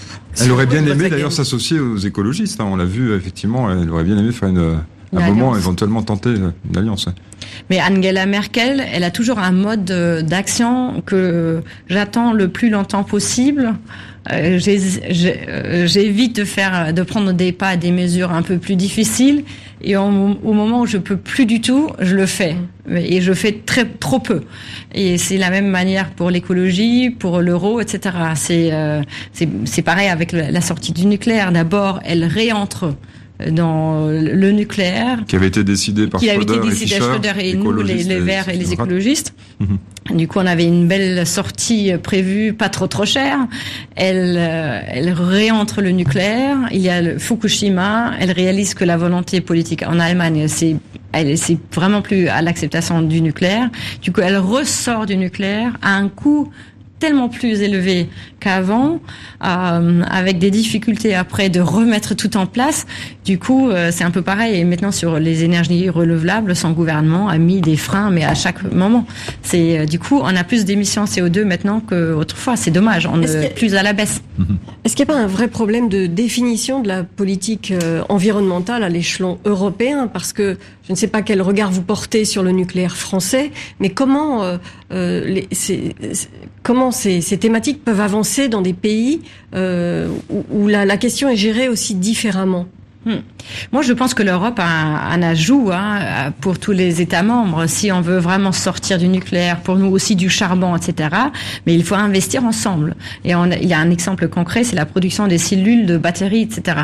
Elle aurait bien aimé d'ailleurs s'associer aux écologistes. Hein, on l'a vu effectivement, elle aurait bien aimé faire une, un moment éventuellement tenter une alliance. Mais Angela Merkel, elle a toujours un mode d'action que j'attends le plus longtemps possible. Euh, euh, j'évite de faire, de prendre des pas, des mesures un peu plus difficiles. Et au moment où je peux plus du tout, je le fais. Et je fais très trop peu. Et c'est la même manière pour l'écologie, pour l'euro, etc. C'est euh, c'est pareil avec la sortie du nucléaire. D'abord, elle réentre dans le nucléaire. Qui avait été décidé par qui avait été décidé et, et nous, les, Verts et les écologistes. Mhm. Du coup, on avait une belle sortie prévue, pas trop trop chère. Elle, euh, elle réentre le nucléaire. Il y a le Fukushima. Elle réalise que la volonté politique en Allemagne, c'est elle, c'est vraiment plus à l'acceptation du nucléaire. Du coup, elle ressort du nucléaire à un coût tellement plus élevé qu'avant, euh, avec des difficultés après de remettre tout en place. Du coup, euh, c'est un peu pareil. Et maintenant, sur les énergies renouvelables, son gouvernement a mis des freins, mais à chaque moment. C'est euh, du coup, on a plus d'émissions CO2 maintenant qu'autrefois. C'est dommage. On est, plus à la baisse. Est-ce qu'il n'y a pas un vrai problème de définition de la politique environnementale à l'échelon européen? Parce que je ne sais pas quel regard vous portez sur le nucléaire français, mais comment les, comment ces, thématiques peuvent avancer dans des pays euh, où, la, question est gérée aussi différemment? Hmm. Moi, je pense que l'Europe a un, ajout hein, pour tous les États membres. Si on veut vraiment sortir du nucléaire, pour nous aussi du charbon, etc. Mais il faut investir ensemble. Et on, il y a un exemple concret, c'est la production des cellules de batteries, etc.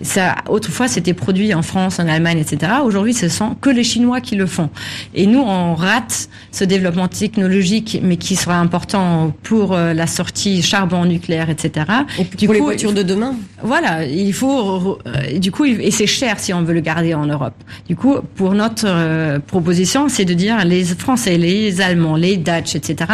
Ça, autrefois, c'était produit en France, en Allemagne, etc. Aujourd'hui, ce sont que les Chinois qui le font. Et nous, on rate ce développement technologique, mais qui sera important pour euh, la sortie charbon nucléaire, etc. Et pour les voitures de demain. Voilà, il faut. Euh, du coup, et c'est cher si on veut le garder en Europe. Du coup, pour notre euh, proposition, c'est de dire les Français, les Allemands, les Dutch, etc.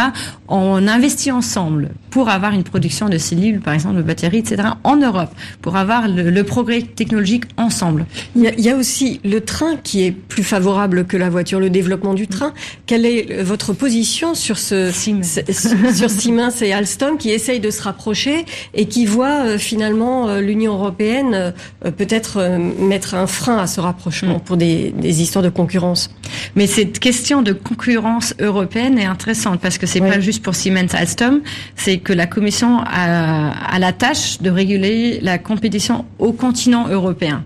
On investit ensemble pour avoir une production de cellules, par exemple de batteries, etc. en Europe, pour avoir le, progrès technologique ensemble. Il y, a, il y, a, aussi le train qui est plus favorable que la voiture, le développement du train. Quelle est votre position sur ce Siemens. sur Siemens et Alstom qui essayent de se rapprocher et qui voient euh, finalement euh, l'Union européenne peut-être euh, mettre un frein à ce rapprochement mm. pour des, histoires de concurrence. Mais cette question de concurrence européenne est intéressante parce que c'est pas juste pour Siemens Alstom, c'est que la Commission a, a la tâche de réguler la compétition au continent européen.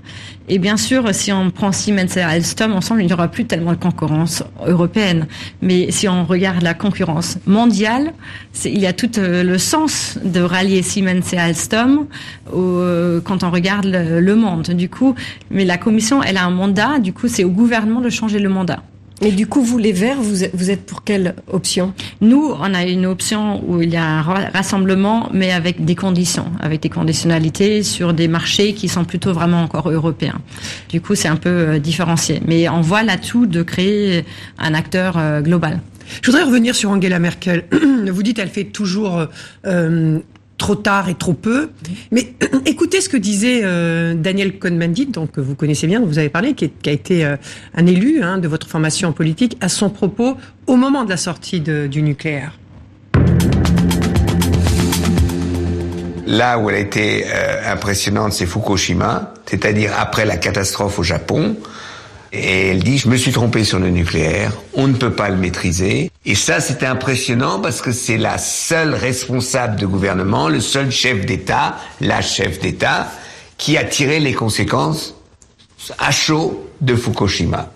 Et bien sûr, si on prend Siemens et Alstom ensemble, il n'y aura plus tellement de concurrence européenne. Mais si on regarde la concurrence mondiale, il y a tout euh, le sens de rallier Siemens et Alstom euh, quand on regarde le, monde. Du coup, mais la Commission, elle a un mandat. Du coup, c'est au gouvernement de changer le mandat. Mais du coup, vous les Verts, vous êtes, pour quelle option? Nous, on a une option où il y a un rassemblement, mais avec des conditions, avec des conditionnalités sur des marchés qui sont plutôt vraiment encore européens. Du coup, c'est un peu euh, différencié. Mais on voit l'atout de créer un acteur euh, global. Je voudrais revenir sur Angela Merkel. Vous dites, elle fait toujours euh, trop tard et trop peu. Mais écoutez ce que disait euh, Daniel Cohn-Bendit, donc que vous connaissez bien, dont vous avez parlé, qui, qui a été euh, un élu hein, de votre formation politique, à son propos au moment de la sortie du nucléaire. Là où elle a été euh, impressionnante, c'est Fukushima, c'est-à-dire après la catastrophe au Japon, et elle dit, je me suis trompée sur le nucléaire, on ne peut pas le maîtriser. Et ça, c'était impressionnant parce que c'est la seule responsable de gouvernement, le seul chef d'État, la chef d'État, qui a tiré les conséquences à chaud de Fukushima.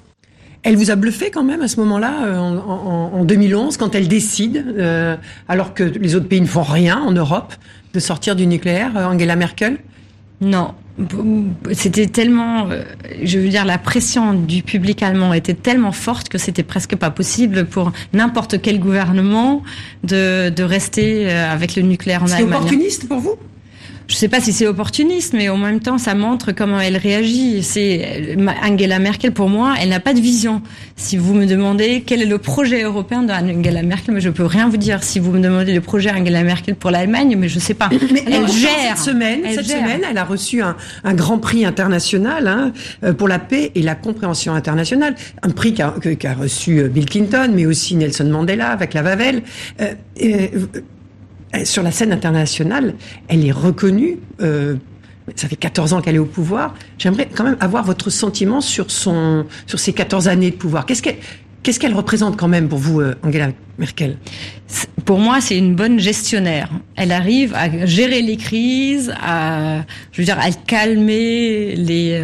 Elle vous a bluffé quand même à ce moment-là, euh, en, 2011, quand elle décide, euh, alors que les autres pays ne font rien en Europe, de sortir du nucléaire, euh, Angela Merkel? Non. C'était tellement, je veux dire, la pression du public allemand était tellement forte que c'était presque pas possible pour n'importe quel gouvernement de, de rester avec le nucléaire en Allemagne. C'est opportuniste pour vous? Je ne sais pas si c'est opportuniste, mais en même temps, ça montre comment elle réagit. C'est Angela Merkel, pour moi, elle n'a pas de vision. Si vous me demandez quel est le projet européen d'Angela Merkel, mais je peux rien vous dire. Si vous me demandez le projet Angela Merkel pour l'Allemagne, mais je ne sais pas. Mais elle gère. Cette semaine, elle, cette semaine, elle a reçu un, un grand prix international hein, euh, pour la paix et la compréhension internationale. Un prix qu'a qu reçu euh, Bill Clinton, mais aussi Nelson Mandela avec la Vavel. Euh, euh, euh, sur la scène internationale, elle est reconnue. Euh, ça fait 14 ans qu'elle est au pouvoir. J'aimerais quand même avoir votre sentiment sur son, sur ces 14 années de pouvoir. Qu'est-ce qu'elle, qu'est-ce qu'elle représente quand même pour vous, euh, Angela Merkel? Pour moi, c'est une bonne gestionnaire. Elle arrive à gérer les crises, à, je veux dire, à calmer les,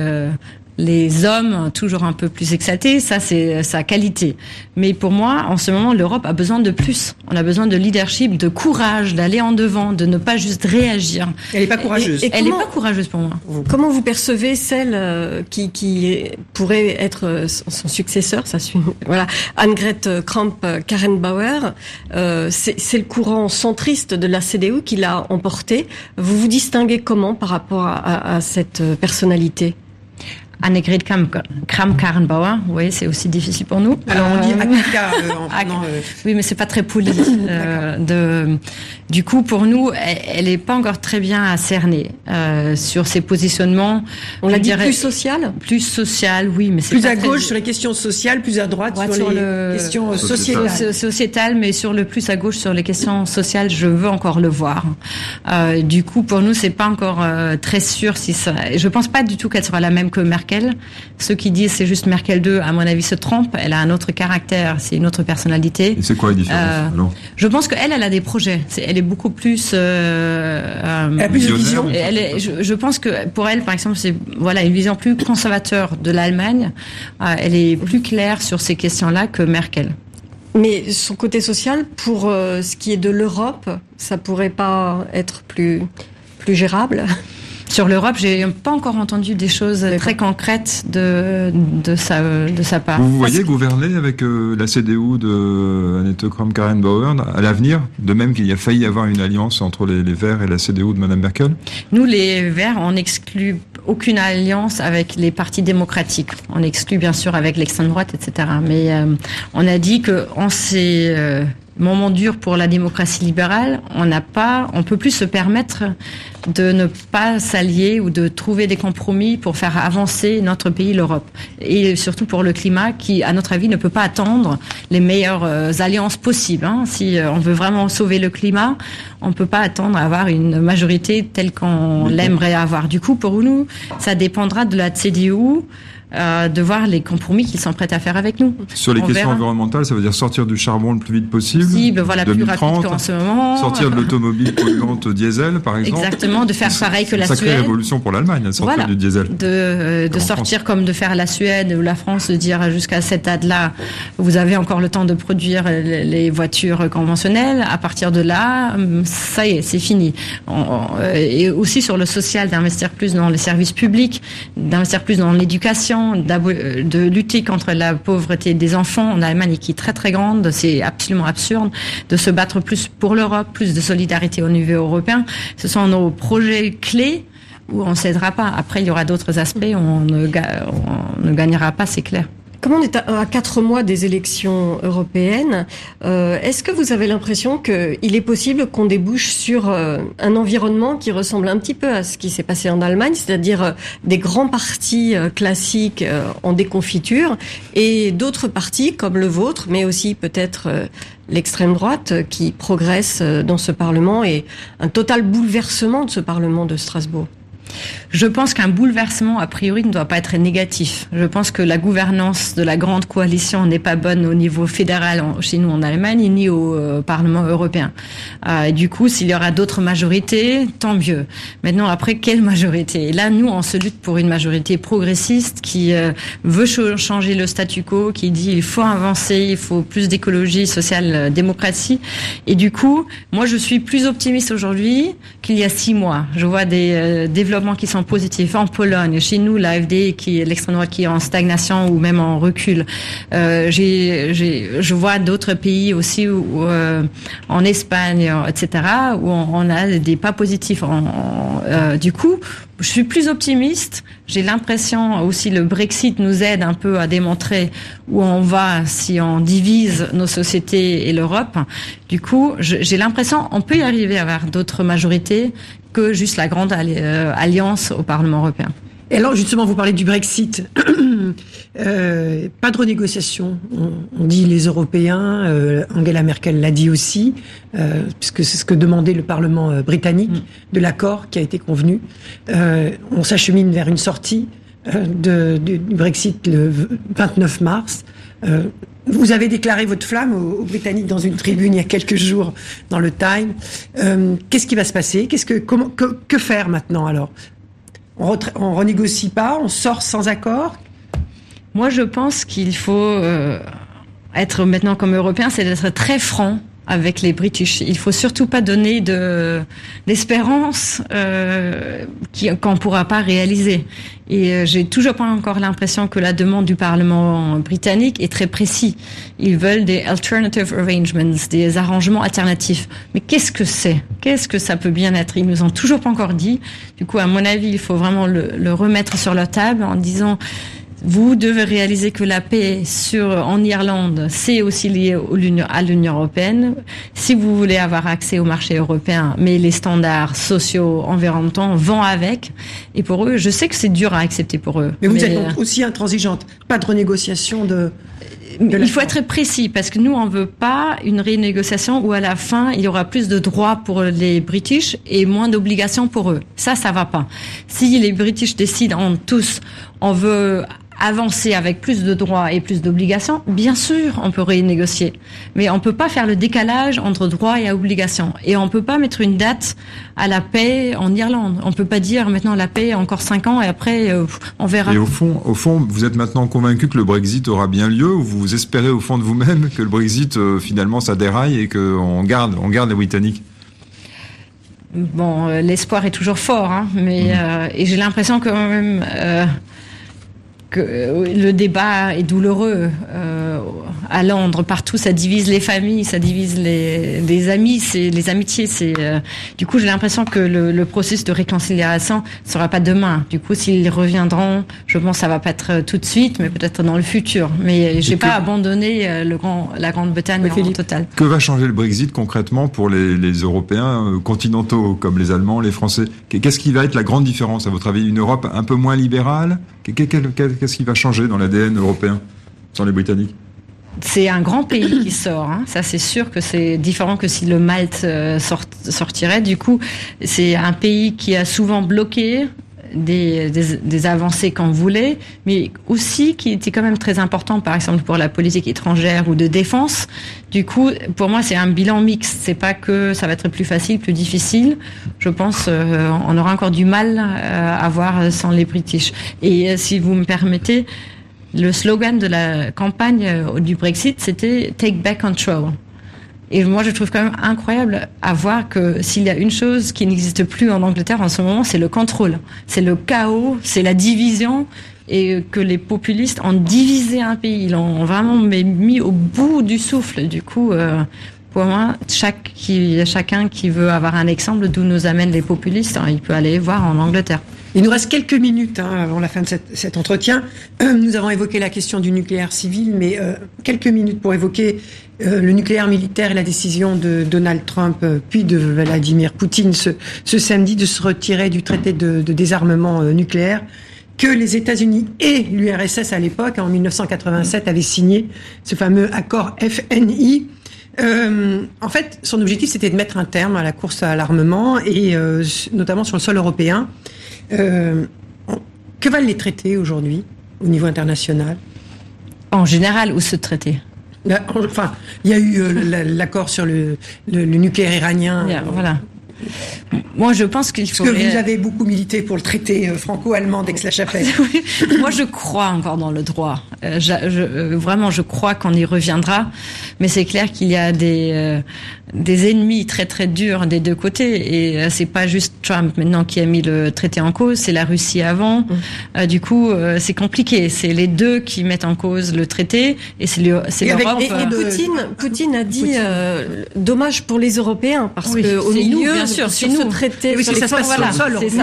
les hommes toujours un peu plus exaltés, ça c'est sa qualité. Mais pour moi, en ce moment, l'Europe a besoin de plus. On a besoin de leadership, de courage, d'aller en devant, de ne pas juste réagir. Elle n'est pas courageuse. elle n'est pas courageuse pour moi. Comment vous percevez celle euh, qui, qui pourrait être euh, son successeur Ça suit. Voilà, Annegret Kramp-Karrenbauer. Euh, c'est le courant centriste de la CDU qui l'a emporté. Vous vous distinguez comment par rapport à, à cette personnalité? Annegret Kram-Karrenbauer, oui, c'est aussi difficile pour nous. Alors on dit euh, Annika euh, euh, Oui, mais c'est pas très poli. de, du coup, pour nous, elle n'est pas encore très bien à cerner sur ses positionnements. On l'a dit plus social Plus social, oui, mais plus à gauche sur les questions sociales, plus à droite sur, les questions sociétales. sociétales. mais sur le plus à gauche sur les questions sociales, je veux encore le voir. du coup, pour nous, c'est pas encore très sûr si ça. Je pense pas du tout qu'elle sera la même que Merkel ceux qui disent c'est juste Merkel 2, à mon avis, se trompent. Elle a un autre caractère, c'est une autre personnalité. Et c'est quoi la différence euh, Je pense qu'elle, elle a des projets. elle est beaucoup plus. Euh, elle a plus de vision. Elle est, je, pense que pour elle, par exemple, c'est voilà une vision plus conservateur de l'Allemagne. Euh, elle est plus claire sur ces questions-là que Merkel. Mais son côté social, pour ce qui est de l'Europe, ça pourrait pas être plus plus gérable sur l'Europe, j'ai pas encore entendu des choses très concrètes de, de, sa, de sa part. Vous, voyez gouverner avec euh, la CDU de Annette Kramp-Karrenbauer à l'avenir, de même qu'il y a failli avoir une alliance entre les, Verts et la CDU de Mme Merkel? Nous, les Verts, on n'exclut aucune alliance avec les partis démocratiques. On exclut bien sûr avec l'extrême droite, etc. Mais euh, on a dit que on s'est euh, moment dur pour la démocratie libérale, on n'a pas, on peut plus se permettre de ne pas s'allier ou de trouver des compromis pour faire avancer notre pays, l'Europe, et surtout pour le climat, qui, à notre avis, ne peut pas attendre les meilleures euh, alliances possibles. Hein. Si euh, on veut vraiment sauver le climat, on ne peut pas attendre à avoir une majorité telle qu'on l'aimerait avoir. Du coup, pour nous, ça dépendra de la CDU euh, de voir les compromis qu'ils sont prêts à faire avec nous. Sur les questions environnementales, ça veut dire sortir du charbon le plus vite possible. Possible, voilà, plus rapide qu'en ce moment. Sortir de l'automobile polluante diesel, par exemple. Exactement, de faire pareil que la Suède. Sacrée révolution pour l'Allemagne, sortir du diesel. De, euh, de sortir comme de faire la Suède ou la France, de dire jusqu'à cette date-là, vous avez encore le temps de produire les voitures conventionnelles. À partir de là, ça y est, c'est fini. Euh, et aussi sur le social, d'investir plus dans les services publics, d'investir plus dans l'éducation euh, de lutter contre la pauvreté des enfants en Allemagne qui est très très grande, c'est absolument absurde, de se battre plus pour l'Europe, plus de solidarité au niveau européen. Ce sont nos projets clés où on ne cédera pas. Après, il y aura d'autres aspects on ne gagnera pas, c'est clair. Comme on est à, quatre mois des élections européennes, euh, est-ce que vous avez l'impression qu'il est possible qu'on débouche sur euh, un environnement qui ressemble un petit peu à ce qui s'est passé en Allemagne, c'est-à-dire euh, des grands partis classiques en déconfiture et d'autres partis comme le vôtre, mais aussi peut-être l'extrême droite qui progresse dans ce Parlement et un total bouleversement de ce Parlement de Strasbourg? Je pense qu'un bouleversement, a priori, ne doit pas être négatif. Je pense que la gouvernance de la grande coalition n'est pas bonne au niveau fédéral chez nous en Allemagne, ni au euh, Parlement européen. Euh, et du coup, s'il y aura d'autres majorités, tant mieux. Maintenant, après, quelle majorité? Et là, nous, on se lutte pour une majorité progressiste qui euh, veut changer le statu quo, qui dit il faut avancer, il faut plus d'écologie sociale, démocratie. Et du coup, moi, je suis plus optimiste aujourd'hui qu'il y a six mois. Je vois des développements qui sont positifs en Pologne, chez nous l'AFD l'extrême droite qui est en stagnation ou même en recul. Euh, j'ai, je vois d'autres pays aussi où, euh, en Espagne, etc. où on, a des pas positifs. euh, du coup, je suis plus optimiste. J'ai l'impression aussi le Brexit nous aide un peu à démontrer où on va si on divise nos sociétés et l'Europe. Du coup, j'ai l'impression on peut y arriver à avoir d'autres majorités que juste la grande euh, alliance au Parlement européen. Et alors justement, vous parlez du Brexit. euh, pas de renégociation. On, dit les Européens. Euh, Angela Merkel l'a dit aussi, euh, puisque c'est ce que demandait le Parlement britannique mm. de l'accord qui a été convenu. Euh, on s'achemine vers une sortie de, du Brexit le 29 mars. Vous avez déclaré votre flamme aux, Britanniques dans une tribune il y a quelques jours dans le Time. Qu'est-ce qui va se passer? Qu'est-ce que comment que, que faire maintenant alors? On, renégocie pas, on sort sans accord. Moi, je pense qu'il faut euh, être maintenant comme Européen, c'est d'être très franc avec les British. Il faut surtout pas donner de d'espérance euh, qu'on ne pourra pas réaliser. Et euh, j'ai toujours pas encore l'impression que la demande du Parlement britannique est très précis. Ils veulent des alternative arrangements, des arrangements alternatifs. Mais qu'est-ce que c'est? Qu'est-ce que ça peut bien être? Ils nous ont toujours pas encore dit. Du coup, à mon avis, il faut vraiment le, le remettre sur la table en disant vous devez réaliser que la paix sur, en Irlande, c'est aussi lié à l'Union européenne. Si vous voulez avoir accès au marché européen, mais les standards sociaux, environnementaux vont avec. Et pour eux, je sais que c'est dur à accepter pour eux. Mais vous êtes euh, aussi intransigeante. Pas de renégociation de... il faut être précis parce que nous on veut pas une renégociation où à la fin il y aura plus de droits pour les British et moins d'obligations pour eux. Ça, ça va pas. Si les British décident en tous, on veut avancer avec plus de droits et plus d'obligations, bien sûr, on peut renégocier. Mais on peut pas faire le décalage entre droits et obligations. Et on peut pas mettre une date à la paix en Irlande. On peut pas dire maintenant la paix encore cinq ans et après euh, on verra. Et au fond, au fond, vous êtes maintenant convaincu que le Brexit aura bien lieu ou vous espérez au fond de vous-même que le Brexit euh, finalement ça déraille et qu'on garde, on garde les Britanniques Bon, euh, l'espoir est toujours fort, hein, mais mmh. et j'ai l'impression que même que euh, le débat est douloureux euh, à Londres. Partout, ça divise les familles, ça divise les, les amis, c'est les amitiés. C'est euh, du coup, j'ai l'impression que le, le, processus de réconciliation ne sera pas demain. Du coup, s'ils reviendront, je pense que ça va pas être tout de suite, mais peut-être dans le futur. Mais j'ai pas abandonné le grand, la Grande-Bretagne en total. Que va changer le Brexit concrètement pour les, les Européens continentaux comme les Allemands, les Français? Qu'est-ce qui va être la grande différence à votre avis? Une Europe un peu moins libérale Qu'est-ce qui va changer dans l'ADN européen sans les Britanniques? C'est un grand pays qui sort. Hein. Ça, c'est sûr que c'est différent que si le Malte euh, sortirait. Du coup, c'est un pays qui a souvent bloqué des, des, des, avancées qu'on voulait, mais aussi qui était quand même très important, par exemple pour la politique étrangère ou de défense. Du coup, pour moi, c'est un bilan mixte. C'est pas que ça va être plus facile, plus difficile. Je pense euh, on aura encore du mal euh, à voir sans les British. Et euh, si vous me permettez, le slogan de la campagne du Brexit, c'était Take Back Control. Et moi, je trouve quand même incroyable à voir que s'il y a une chose qui n'existe plus en Angleterre en ce moment, c'est le contrôle. C'est le chaos, c'est la division et que les populistes ont divisé un pays. Ils l'ont vraiment mis au bout du souffle. Du coup, euh, pour moi, chaque, qui, chacun qui veut avoir un exemple d'où nous amènent les populistes, hein, il peut aller voir en Angleterre. Il nous reste quelques minutes hein, avant la fin de cet entretien. Nous avons évoqué la question du nucléaire civil, mais euh, quelques minutes pour évoquer euh, le nucléaire militaire et la décision de Donald Trump euh, puis de Vladimir Poutine ce, ce, samedi de se retirer du traité de, de désarmement euh, nucléaire que les États-Unis et l'URSS à l'époque, en 1987, avaient signé ce fameux accord FNI. Euh, en fait, son objectif, c'était de mettre un terme à la course à l'armement et notamment sur le sol européen. Euh, que valent les traités aujourd'hui au niveau international? En général, où ce traité? Enfin, il y a eu l'accord sur le, le, le, nucléaire iranien. voilà. Moi, je pense qu'il faut. Parce que vous avez beaucoup milité pour le traité franco-allemand d'Aix-la-Chapelle. Moi, je crois encore dans le droit. Euh, je, je, vraiment, je crois qu'on y reviendra. Mais c'est clair qu'il y a des euh, des ennemis très très durs des deux côtés. Et euh, c'est pas juste Trump maintenant qui a mis le traité en cause, c'est la Russie avant. Mmh. du coup, c'est compliqué. C'est les deux qui mettent en cause le traité, et c'est l'Europe. Et, et, et, Poutine, Poutine a dit Poutine. dommage pour les Européens parce oui, que au milieu bien sûr, sur ce traité oui, sur passe voilà,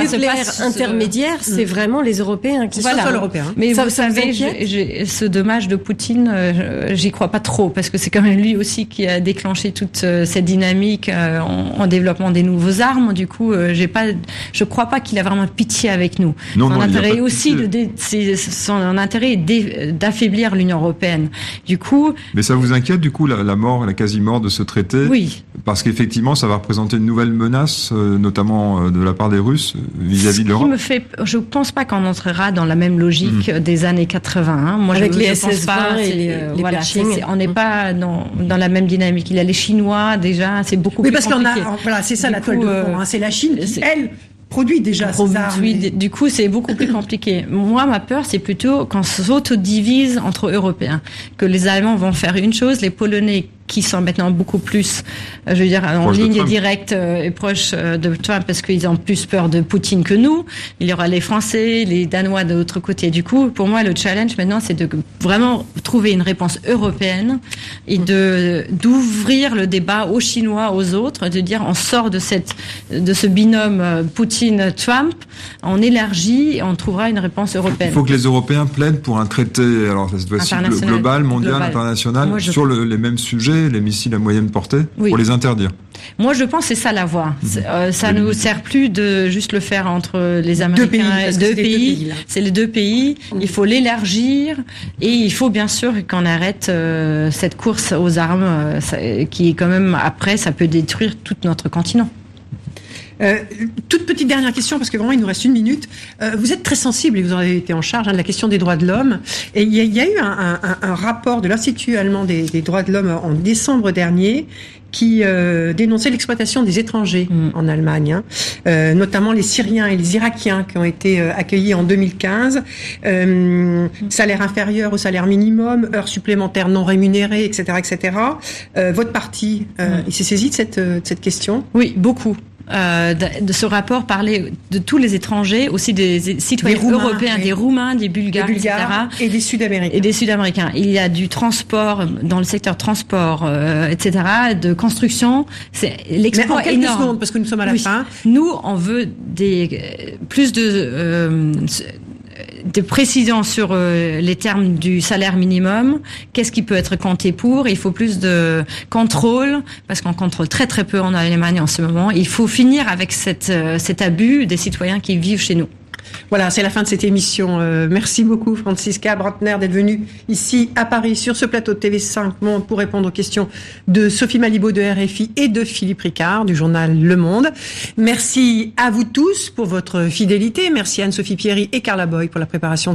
nucléaire intermédiaire, c'est vraiment les Européens qui voilà. sont sur le sol européen. Mais ça, vous ça savez, ce dommage de Poutine, euh, j'y crois pas trop parce que c'est quand même lui aussi qui a déclenché toute euh, cette dynamique euh, en, en, développement des nouveaux armes. Du coup, euh, j'ai pas, je crois pas qu'il a vraiment pitié avec nous. Non, son non, intérêt aussi de, de son intérêt d'affaiblir l'Union européenne. Du coup. Mais ça vous inquiète du coup la, la mort, la quasi mort de ce traité? Oui. Parce qu'effectivement, ça va représenter une nouvelle menace, euh, notamment de la part des Russes vis-à-vis -vis de l'Europe? me fait, je pense pas qu'on entrera dans la même logique mmh. des années 80. Hein. Moi, Avec je, les je pense pas. et les, euh, les voilà, on n'est mmh. pas dans, dans la même dynamique. Il y a les Chinois déjà, c'est beaucoup oui, plus parce qu'on a, voilà, c'est ça Du la toile coup, de fond. euh, Hein. C'est la Chine qui, elle, produit déjà armes. Oui, du coup, c'est beaucoup plus compliqué. Moi, ma peur, c'est plutôt qu'on s'autodivise entre Européens. Que les Allemands vont faire une chose, les Polonais qui sont maintenant beaucoup plus, euh, je veux dire, en Proche ligne directe euh, et proche euh, de Trump parce qu'ils ont plus peur de Poutine que nous. Il y aura les Français, les Danois de l'autre côté. Du coup, pour moi, le challenge maintenant, c'est de vraiment trouver une réponse européenne et de d'ouvrir le débat aux Chinois, aux autres, de dire on sort de cette de ce binôme Poutine-Trump, on élargit et on trouvera une réponse européenne. Il faut que les Européens plaident pour un traité, alors ça se doit être International. global, mondial, Global. international, Moi, je- sur le- les mêmes sujets, les missiles à moyenne portée, Oui. pour les interdire. Moi, je pense que c'est ça la voie. C'est- euh, ça ne nous sert plus de juste le faire entre les Américains deux c'est les deux pays. c'est les deux pays. Il faut l'élargir et il faut bien sûr qu'on arrête euh, cette course aux armes euh, ça- qui est quand même après ça peut détruire tout notre continent. Euh, toute petite dernière question, parce que vraiment il nous reste une minute. Euh, vous êtes très sensible et vous en avez été en charge hein, de la question des droits de l'homme. Et il y, a, eu un, rapport de l'Institut allemand des droits de l'homme en décembre dernier qui euh, dénonçait l'exploitation des étrangers Mm. en Allemagne, hein. Euh, notamment les Syriens et les Irakiens qui ont été euh, accueillis en 2015. Euh, salaire inférieur au salaire minimum, heures supplémentaires non rémunérées, etc., etc. Votre parti, Mm. il s'est saisi de cette, de cette question? Oui, beaucoup. Euh, de, de ce rapport parlait de tous les étrangers, aussi des citoyens Des Roumains, européens, oui. des Roumains, des des Bulgares, Bulgares etc. et des Sud-Américains. et des Sud-Américains. Il y a du transport dans le secteur transport, euh, etc., de construction. C'est Mais en énorme. secondes, parce que nous sommes à la Oui. fin. Nous, on veut des euh, plus de euh, de précision sur euh, les termes du salaire minimum. Qu'est-ce qui peut être compté pour? Il faut plus de contrôle parce qu'on contrôle très très peu en Allemagne en ce moment. Il faut finir avec cette, euh, cet abus des citoyens qui vivent chez nous. Voilà, c'est la fin de cette émission. Euh, merci beaucoup, Francisca Brantner, d'être venue ici à Paris sur ce plateau de TV5 Monde pour répondre aux questions de Sophie Malibaud de RFI et de Philippe Ricard du journal Le Monde. Merci à vous tous pour votre fidélité. Merci Anne-Sophie Pierry et Carla Boy pour la préparation